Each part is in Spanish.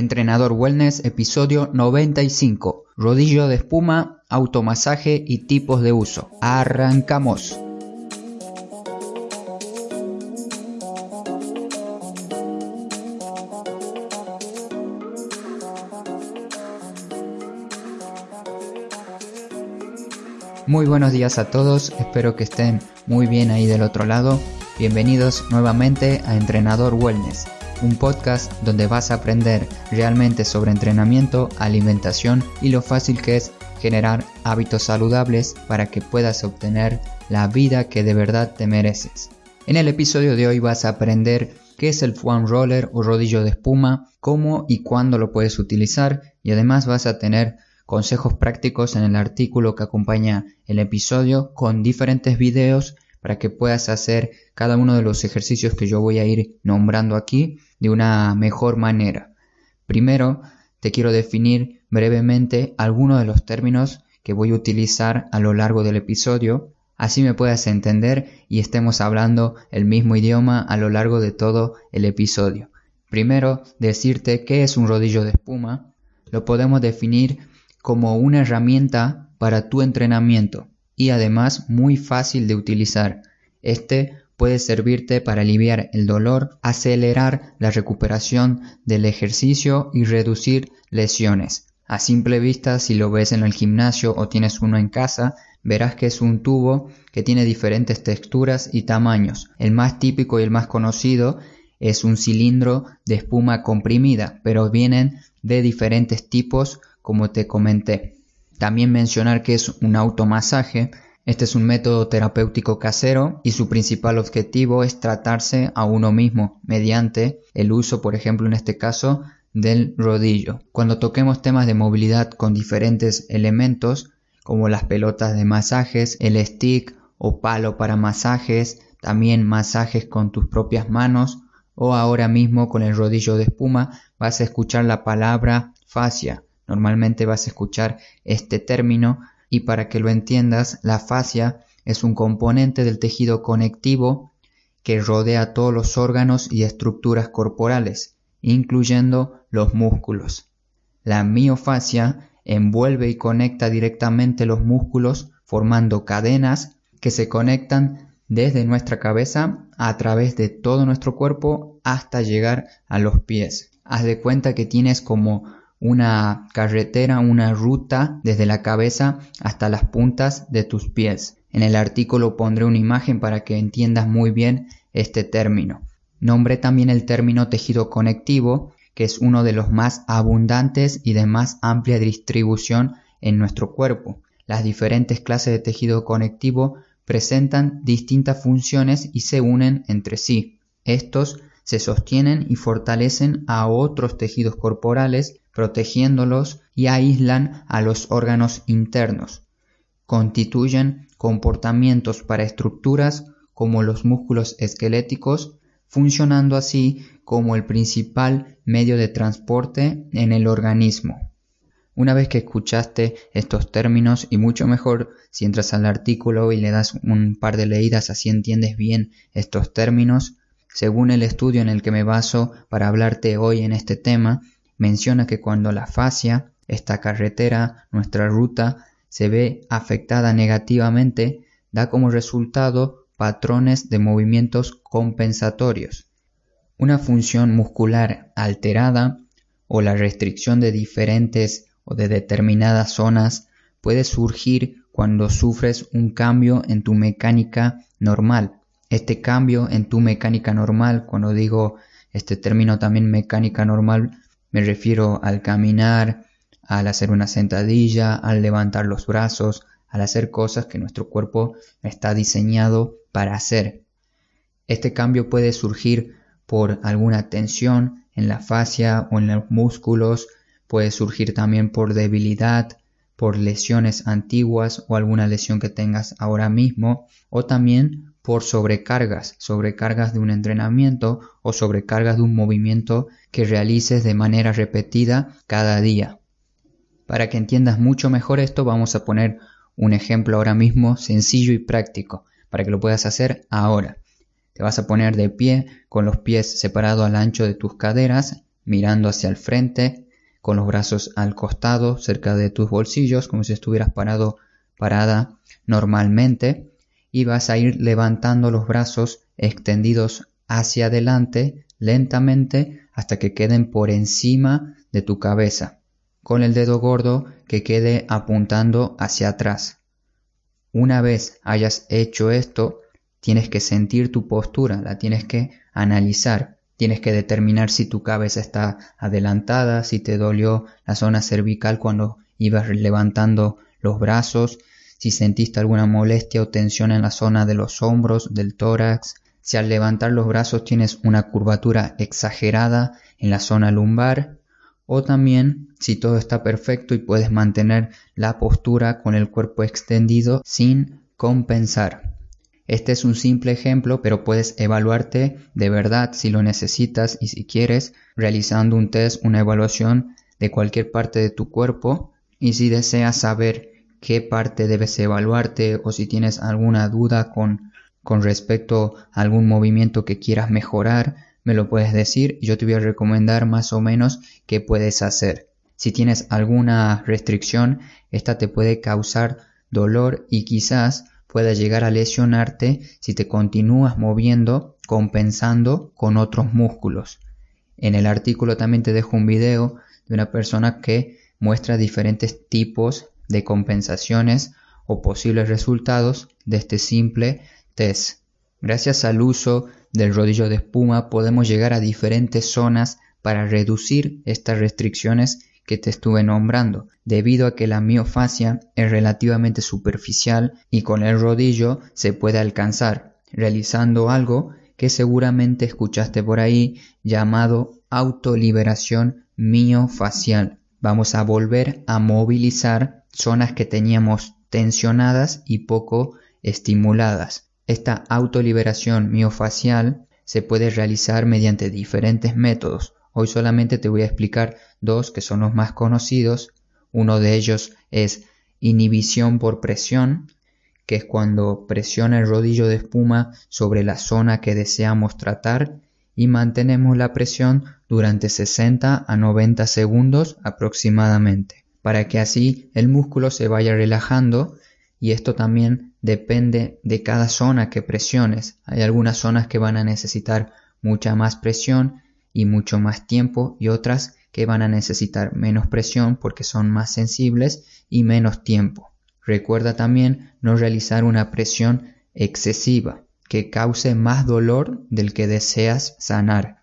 Entrenador Wellness, episodio 95. Rodillo de espuma, automasaje y tipos de uso. Arrancamos. Muy buenos días a todos, espero que estén muy bien ahí del otro lado. Bienvenidos nuevamente a Entrenador Wellness un podcast donde vas a aprender realmente sobre entrenamiento, alimentación y lo fácil que es generar hábitos saludables para que puedas obtener la vida que de verdad te mereces. En el episodio de hoy vas a aprender qué es el foam roller o rodillo de espuma, cómo y cuándo lo puedes utilizar y además vas a tener consejos prácticos en el artículo que acompaña el episodio con diferentes videos para que puedas hacer cada uno de los ejercicios que yo voy a ir nombrando aquí de una mejor manera. Primero, te quiero definir brevemente algunos de los términos que voy a utilizar a lo largo del episodio, así me puedas entender y estemos hablando el mismo idioma a lo largo de todo el episodio. Primero, decirte qué es un rodillo de espuma. Lo podemos definir como una herramienta para tu entrenamiento y además muy fácil de utilizar. Este puede servirte para aliviar el dolor, acelerar la recuperación del ejercicio y reducir lesiones. A simple vista, si lo ves en el gimnasio o tienes uno en casa, verás que es un tubo que tiene diferentes texturas y tamaños. El más típico y el más conocido es un cilindro de espuma comprimida, pero vienen de diferentes tipos como te comenté. También mencionar que es un automasaje. Este es un método terapéutico casero y su principal objetivo es tratarse a uno mismo mediante el uso, por ejemplo, en este caso, del rodillo. Cuando toquemos temas de movilidad con diferentes elementos, como las pelotas de masajes, el stick o palo para masajes, también masajes con tus propias manos o ahora mismo con el rodillo de espuma, vas a escuchar la palabra fascia Normalmente vas a escuchar este término y para que lo entiendas, la fascia es un componente del tejido conectivo que rodea todos los órganos y estructuras corporales, incluyendo los músculos. La miofascia envuelve y conecta directamente los músculos formando cadenas que se conectan desde nuestra cabeza a través de todo nuestro cuerpo hasta llegar a los pies. Haz de cuenta que tienes como una carretera, una ruta desde la cabeza hasta las puntas de tus pies. En el artículo pondré una imagen para que entiendas muy bien este término. Nombré también el término tejido conectivo, que es uno de los más abundantes y de más amplia distribución en nuestro cuerpo. Las diferentes clases de tejido conectivo presentan distintas funciones y se unen entre sí. Estos se sostienen y fortalecen a otros tejidos corporales protegiéndolos y aíslan a los órganos internos. Constituyen comportamientos para estructuras como los músculos esqueléticos, funcionando así como el principal medio de transporte en el organismo. Una vez que escuchaste estos términos y mucho mejor si entras al artículo y le das un par de leídas así entiendes bien estos términos, según el estudio en el que me baso para hablarte hoy en este tema, menciona que cuando la fascia, esta carretera, nuestra ruta, se ve afectada negativamente, da como resultado patrones de movimientos compensatorios. Una función muscular alterada o la restricción de diferentes o de determinadas zonas puede surgir cuando sufres un cambio en tu mecánica normal. Este cambio en tu mecánica normal, cuando digo este término también mecánica normal, me refiero al caminar, al hacer una sentadilla, al levantar los brazos, al hacer cosas que nuestro cuerpo está diseñado para hacer. Este cambio puede surgir por alguna tensión en la fascia o en los músculos, puede surgir también por debilidad, por lesiones antiguas o alguna lesión que tengas ahora mismo, o también por sobrecargas, sobrecargas de un entrenamiento o sobrecargas de un movimiento que realices de manera repetida cada día. Para que entiendas mucho mejor esto vamos a poner un ejemplo ahora mismo sencillo y práctico para que lo puedas hacer ahora. Te vas a poner de pie con los pies separados al ancho de tus caderas, mirando hacia el frente, con los brazos al costado, cerca de tus bolsillos, como si estuvieras parado, parada normalmente, y vas a ir levantando los brazos extendidos hacia adelante lentamente hasta que queden por encima de tu cabeza, con el dedo gordo que quede apuntando hacia atrás. Una vez hayas hecho esto, tienes que sentir tu postura, la tienes que analizar, tienes que determinar si tu cabeza está adelantada, si te dolió la zona cervical cuando ibas levantando los brazos, si sentiste alguna molestia o tensión en la zona de los hombros, del tórax, si al levantar los brazos tienes una curvatura exagerada en la zona lumbar, o también si todo está perfecto y puedes mantener la postura con el cuerpo extendido sin compensar. Este es un simple ejemplo, pero puedes evaluarte de verdad si lo necesitas y si quieres, realizando un test, una evaluación de cualquier parte de tu cuerpo y si deseas saber qué parte debes evaluarte o si tienes alguna duda con, con respecto a algún movimiento que quieras mejorar, me lo puedes decir y yo te voy a recomendar más o menos qué puedes hacer. Si tienes alguna restricción, esta te puede causar dolor y quizás pueda llegar a lesionarte si te continúas moviendo compensando con otros músculos. En el artículo también te dejo un video de una persona que muestra diferentes tipos de compensaciones o posibles resultados de este simple test. Gracias al uso del rodillo de espuma podemos llegar a diferentes zonas para reducir estas restricciones que te estuve nombrando, debido a que la miofascia es relativamente superficial y con el rodillo se puede alcanzar, realizando algo que seguramente escuchaste por ahí llamado autoliberación miofacial. Vamos a volver a movilizar zonas que teníamos tensionadas y poco estimuladas. Esta autoliberación miofacial se puede realizar mediante diferentes métodos, Hoy solamente te voy a explicar dos que son los más conocidos. Uno de ellos es inhibición por presión, que es cuando presiona el rodillo de espuma sobre la zona que deseamos tratar y mantenemos la presión durante 60 a 90 segundos aproximadamente, para que así el músculo se vaya relajando y esto también depende de cada zona que presiones. Hay algunas zonas que van a necesitar mucha más presión y mucho más tiempo y otras que van a necesitar menos presión porque son más sensibles y menos tiempo. Recuerda también no realizar una presión excesiva que cause más dolor del que deseas sanar.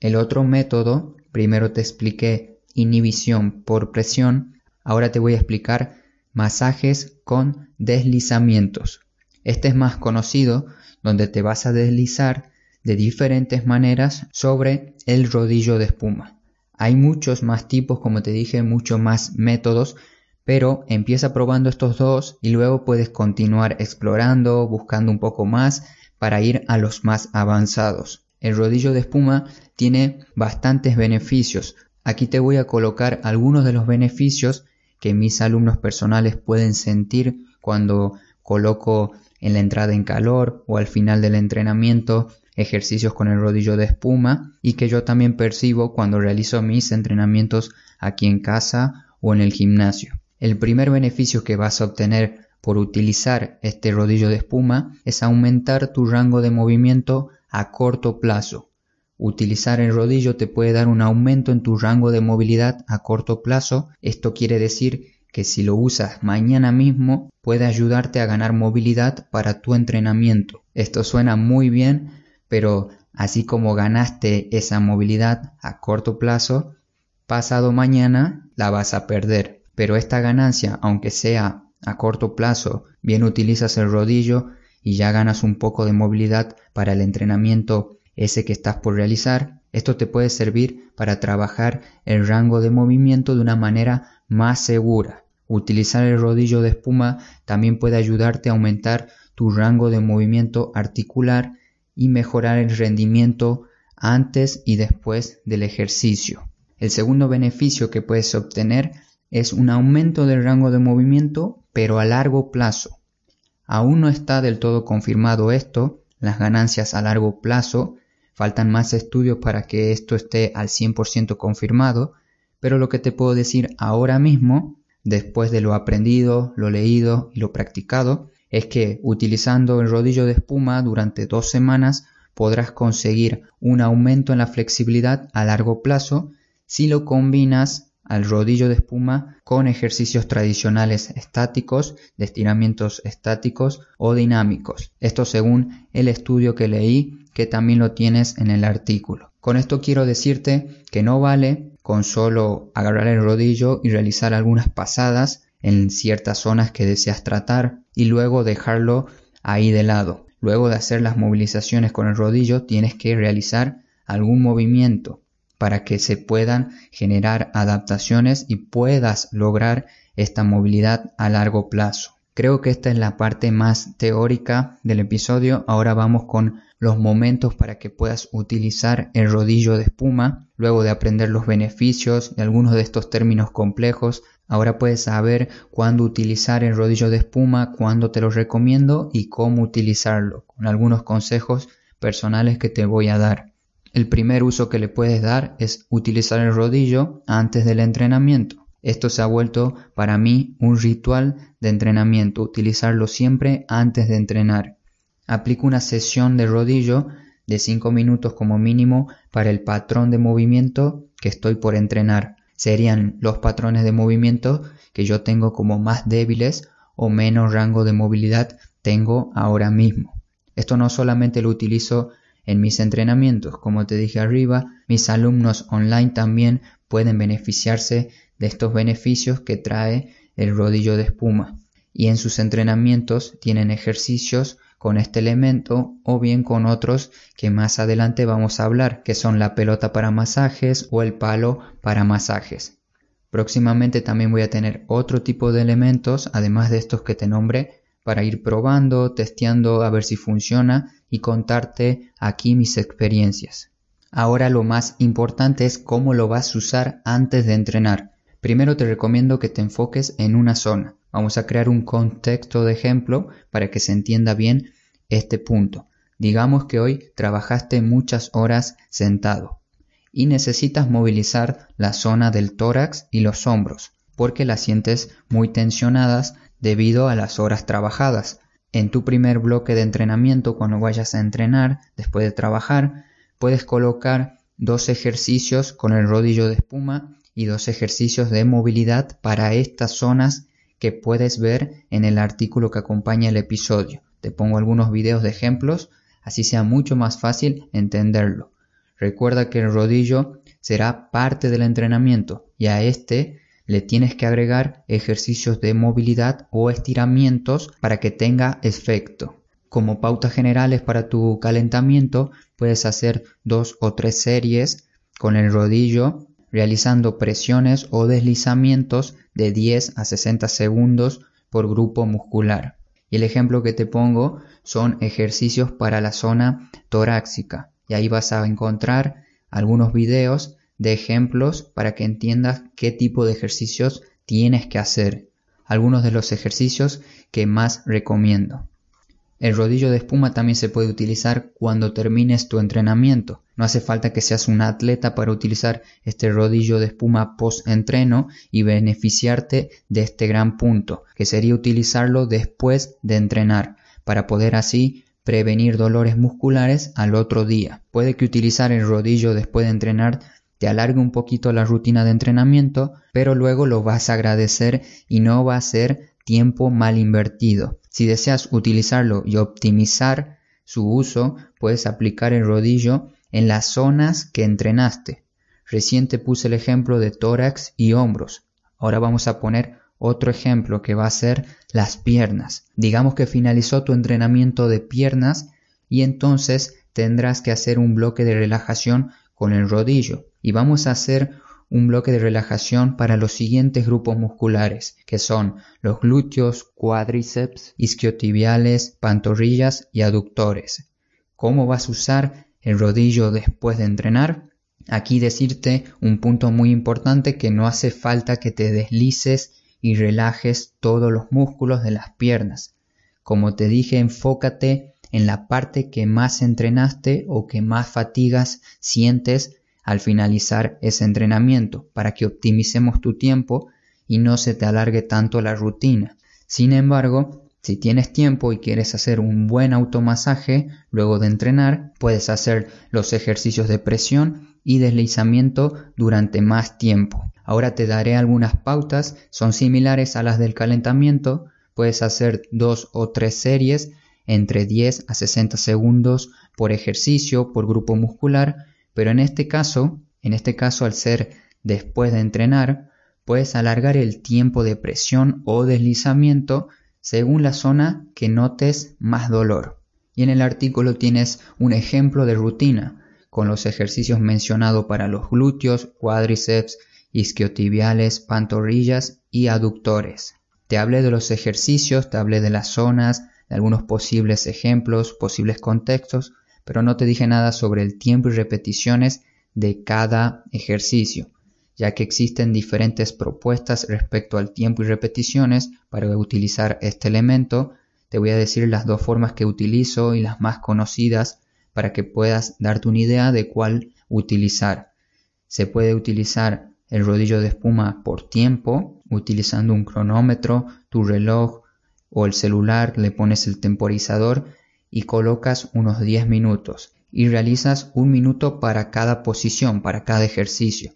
El otro método, primero te expliqué inhibición por presión, ahora te voy a explicar masajes con deslizamientos. Este es más conocido, donde te vas a deslizar de diferentes maneras sobre el rodillo de espuma. Hay muchos más tipos, como te dije, muchos más métodos, pero empieza probando estos dos y luego puedes continuar explorando, buscando un poco más para ir a los más avanzados. El rodillo de espuma tiene bastantes beneficios. Aquí te voy a colocar algunos de los beneficios que mis alumnos personales pueden sentir cuando coloco en la entrada en calor o al final del entrenamiento ejercicios con el rodillo de espuma y que yo también percibo cuando realizo mis entrenamientos aquí en casa o en el gimnasio. El primer beneficio que vas a obtener por utilizar este rodillo de espuma es aumentar tu rango de movimiento a corto plazo. Utilizar el rodillo te puede dar un aumento en tu rango de movilidad a corto plazo. Esto quiere decir que si lo usas mañana mismo puede ayudarte a ganar movilidad para tu entrenamiento. Esto suena muy bien, pero así como ganaste esa movilidad a corto plazo, pasado mañana la vas a perder. Pero esta ganancia, aunque sea a corto plazo, bien utilizas el rodillo y ya ganas un poco de movilidad para el entrenamiento ese que estás por realizar, esto te puede servir para trabajar el rango de movimiento de una manera más segura. Utilizar el rodillo de espuma también puede ayudarte a aumentar tu rango de movimiento articular y mejorar el rendimiento antes y después del ejercicio. El segundo beneficio que puedes obtener es un aumento del rango de movimiento, pero a largo plazo. Aún no está del todo confirmado esto, las ganancias a largo plazo, faltan más estudios para que esto esté al 100% confirmado, pero lo que te puedo decir ahora mismo, después de lo aprendido, lo leído y lo practicado, es que utilizando el rodillo de espuma durante dos semanas podrás conseguir un aumento en la flexibilidad a largo plazo si lo combinas al rodillo de espuma con ejercicios tradicionales estáticos, de estiramientos estáticos o dinámicos. Esto según el estudio que leí que también lo tienes en el artículo. Con esto quiero decirte que no vale con solo agarrar el rodillo y realizar algunas pasadas en ciertas zonas que deseas tratar y luego dejarlo ahí de lado. Luego de hacer las movilizaciones con el rodillo tienes que realizar algún movimiento para que se puedan generar adaptaciones y puedas lograr esta movilidad a largo plazo. Creo que esta es la parte más teórica del episodio. Ahora vamos con los momentos para que puedas utilizar el rodillo de espuma. Luego de aprender los beneficios de algunos de estos términos complejos, ahora puedes saber cuándo utilizar el rodillo de espuma, cuándo te lo recomiendo y cómo utilizarlo, con algunos consejos personales que te voy a dar. El primer uso que le puedes dar es utilizar el rodillo antes del entrenamiento. Esto se ha vuelto para mí un ritual de entrenamiento, utilizarlo siempre antes de entrenar. Aplico una sesión de rodillo de 5 minutos como mínimo para el patrón de movimiento que estoy por entrenar. Serían los patrones de movimiento que yo tengo como más débiles o menos rango de movilidad tengo ahora mismo. Esto no solamente lo utilizo en mis entrenamientos, como te dije arriba, mis alumnos online también pueden beneficiarse de estos beneficios que trae el rodillo de espuma. Y en sus entrenamientos tienen ejercicios con este elemento o bien con otros que más adelante vamos a hablar, que son la pelota para masajes o el palo para masajes. Próximamente también voy a tener otro tipo de elementos, además de estos que te nombré, para ir probando, testeando a ver si funciona y contarte aquí mis experiencias. Ahora lo más importante es cómo lo vas a usar antes de entrenar. Primero te recomiendo que te enfoques en una zona. Vamos a crear un contexto de ejemplo para que se entienda bien este punto. Digamos que hoy trabajaste muchas horas sentado y necesitas movilizar la zona del tórax y los hombros porque las sientes muy tensionadas debido a las horas trabajadas. En tu primer bloque de entrenamiento, cuando vayas a entrenar después de trabajar, puedes colocar dos ejercicios con el rodillo de espuma y dos ejercicios de movilidad para estas zonas que puedes ver en el artículo que acompaña el episodio. Te pongo algunos videos de ejemplos, así sea mucho más fácil entenderlo. Recuerda que el rodillo será parte del entrenamiento y a este le tienes que agregar ejercicios de movilidad o estiramientos para que tenga efecto. Como pautas generales para tu calentamiento, puedes hacer dos o tres series con el rodillo realizando presiones o deslizamientos de 10 a 60 segundos por grupo muscular. Y el ejemplo que te pongo son ejercicios para la zona torácica. Y ahí vas a encontrar algunos videos de ejemplos para que entiendas qué tipo de ejercicios tienes que hacer. Algunos de los ejercicios que más recomiendo. El rodillo de espuma también se puede utilizar cuando termines tu entrenamiento. No hace falta que seas un atleta para utilizar este rodillo de espuma post-entreno y beneficiarte de este gran punto, que sería utilizarlo después de entrenar, para poder así prevenir dolores musculares al otro día. Puede que utilizar el rodillo después de entrenar te alargue un poquito la rutina de entrenamiento, pero luego lo vas a agradecer y no va a ser tiempo mal invertido. Si deseas utilizarlo y optimizar su uso, puedes aplicar el rodillo en las zonas que entrenaste. Recién te puse el ejemplo de tórax y hombros. Ahora vamos a poner otro ejemplo que va a ser las piernas. Digamos que finalizó tu entrenamiento de piernas y entonces tendrás que hacer un bloque de relajación con el rodillo y vamos a hacer un bloque de relajación para los siguientes grupos musculares, que son los glúteos, cuádriceps, isquiotibiales, pantorrillas y aductores. ¿Cómo vas a usar el rodillo después de entrenar? Aquí decirte un punto muy importante que no hace falta que te deslices y relajes todos los músculos de las piernas. Como te dije, enfócate en la parte que más entrenaste o que más fatigas sientes al finalizar ese entrenamiento para que optimicemos tu tiempo y no se te alargue tanto la rutina. Sin embargo, si tienes tiempo y quieres hacer un buen automasaje luego de entrenar, puedes hacer los ejercicios de presión y deslizamiento durante más tiempo. Ahora te daré algunas pautas, son similares a las del calentamiento, puedes hacer dos o tres series entre 10 a 60 segundos por ejercicio, por grupo muscular, pero en este caso, en este caso al ser después de entrenar, puedes alargar el tiempo de presión o deslizamiento según la zona que notes más dolor. Y en el artículo tienes un ejemplo de rutina con los ejercicios mencionados para los glúteos, cuádriceps, isquiotibiales, pantorrillas y aductores. Te hablé de los ejercicios, te hablé de las zonas, de algunos posibles ejemplos, posibles contextos, pero no te dije nada sobre el tiempo y repeticiones de cada ejercicio, ya que existen diferentes propuestas respecto al tiempo y repeticiones para utilizar este elemento. Te voy a decir las dos formas que utilizo y las más conocidas para que puedas darte una idea de cuál utilizar. Se puede utilizar el rodillo de espuma por tiempo, utilizando un cronómetro, tu reloj o el celular, le pones el temporizador y colocas unos 10 minutos y realizas un minuto para cada posición, para cada ejercicio.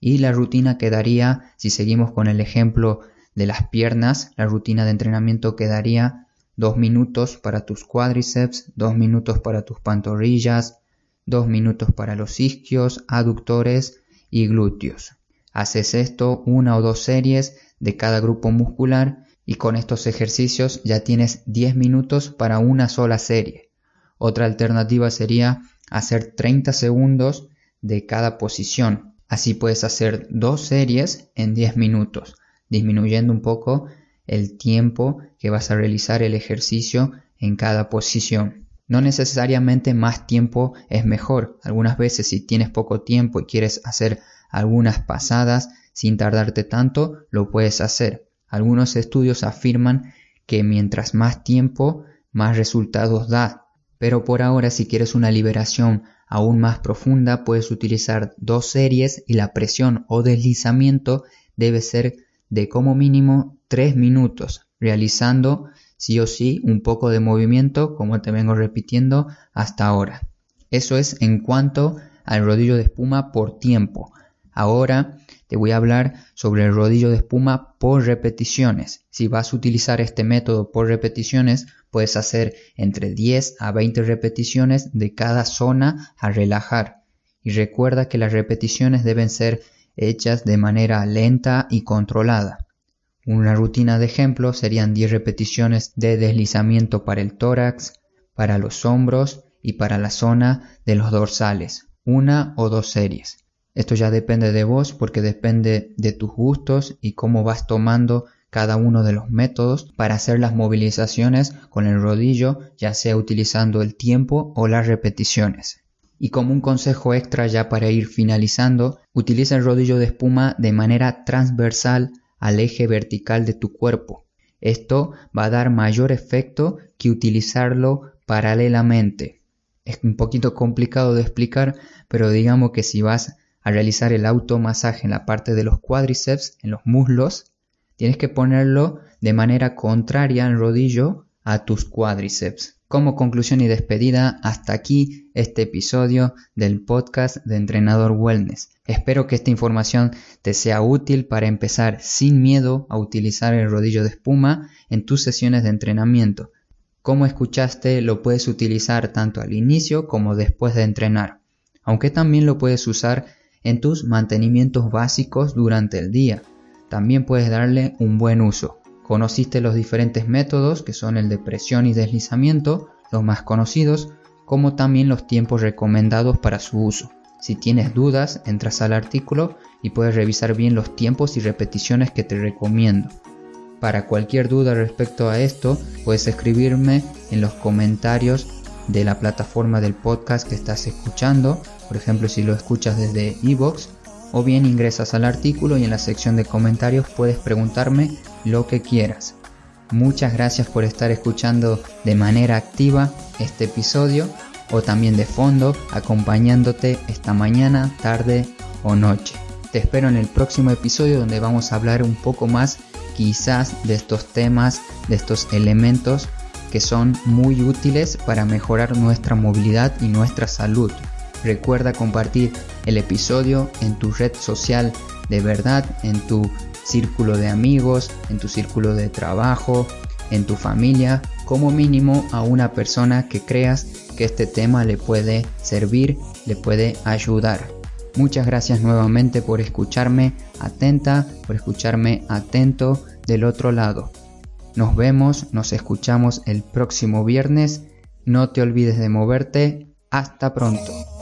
Y la rutina quedaría, si seguimos con el ejemplo de las piernas, la rutina de entrenamiento quedaría dos minutos para tus cuádriceps, dos minutos para tus pantorrillas, dos minutos para los isquios, aductores y glúteos. Haces esto una o dos series de cada grupo muscular y con estos ejercicios ya tienes 10 minutos para una sola serie. Otra alternativa sería hacer 30 segundos de cada posición. Así puedes hacer dos series en 10 minutos, disminuyendo un poco el tiempo que vas a realizar el ejercicio en cada posición. No necesariamente más tiempo es mejor. Algunas veces si tienes poco tiempo y quieres hacer algunas pasadas sin tardarte tanto, lo puedes hacer. Algunos estudios afirman que mientras más tiempo, más resultados da. Pero por ahora si quieres una liberación aún más profunda, puedes utilizar dos series y la presión o deslizamiento debe ser de como mínimo 3 minutos, realizando sí o sí un poco de movimiento como te vengo repitiendo hasta ahora. Eso es en cuanto al rodillo de espuma por tiempo. Ahora te voy a hablar sobre el rodillo de espuma por repeticiones. Si vas a utilizar este método por repeticiones, puedes hacer entre 10 a 20 repeticiones de cada zona a relajar. Y recuerda que las repeticiones deben ser hechas de manera lenta y controlada. Una rutina de ejemplo serían 10 repeticiones de deslizamiento para el tórax, para los hombros y para la zona de los dorsales, una o dos series. Esto ya depende de vos porque depende de tus gustos y cómo vas tomando cada uno de los métodos para hacer las movilizaciones con el rodillo, ya sea utilizando el tiempo o las repeticiones. Y como un consejo extra ya para ir finalizando, utiliza el rodillo de espuma de manera transversal al eje vertical de tu cuerpo. Esto va a dar mayor efecto que utilizarlo paralelamente. Es un poquito complicado de explicar, pero digamos que si vas realizar el automasaje en la parte de los cuádriceps, en los muslos, tienes que ponerlo de manera contraria al rodillo a tus cuádriceps. Como conclusión y despedida, hasta aquí este episodio del podcast de Entrenador Wellness. Espero que esta información te sea útil para empezar sin miedo a utilizar el rodillo de espuma en tus sesiones de entrenamiento. Como escuchaste, lo puedes utilizar tanto al inicio como después de entrenar, aunque también lo puedes usar en tus mantenimientos básicos durante el día. También puedes darle un buen uso. Conociste los diferentes métodos que son el de presión y deslizamiento, los más conocidos, como también los tiempos recomendados para su uso. Si tienes dudas, entras al artículo y puedes revisar bien los tiempos y repeticiones que te recomiendo. Para cualquier duda respecto a esto, puedes escribirme en los comentarios de la plataforma del podcast que estás escuchando, por ejemplo si lo escuchas desde iVoox, o bien ingresas al artículo y en la sección de comentarios puedes preguntarme lo que quieras. Muchas gracias por estar escuchando de manera activa este episodio o también de fondo acompañándote esta mañana, tarde o noche. Te espero en el próximo episodio donde vamos a hablar un poco más quizás de estos temas, de estos elementos que son muy útiles para mejorar nuestra movilidad y nuestra salud. Recuerda compartir el episodio en tu red social de verdad, en tu círculo de amigos, en tu círculo de trabajo, en tu familia, como mínimo a una persona que creas que este tema le puede servir, le puede ayudar. Muchas gracias nuevamente por escucharme atenta, por escucharme atento del otro lado. Nos vemos, nos escuchamos el próximo viernes. No te olvides de moverte. Hasta pronto.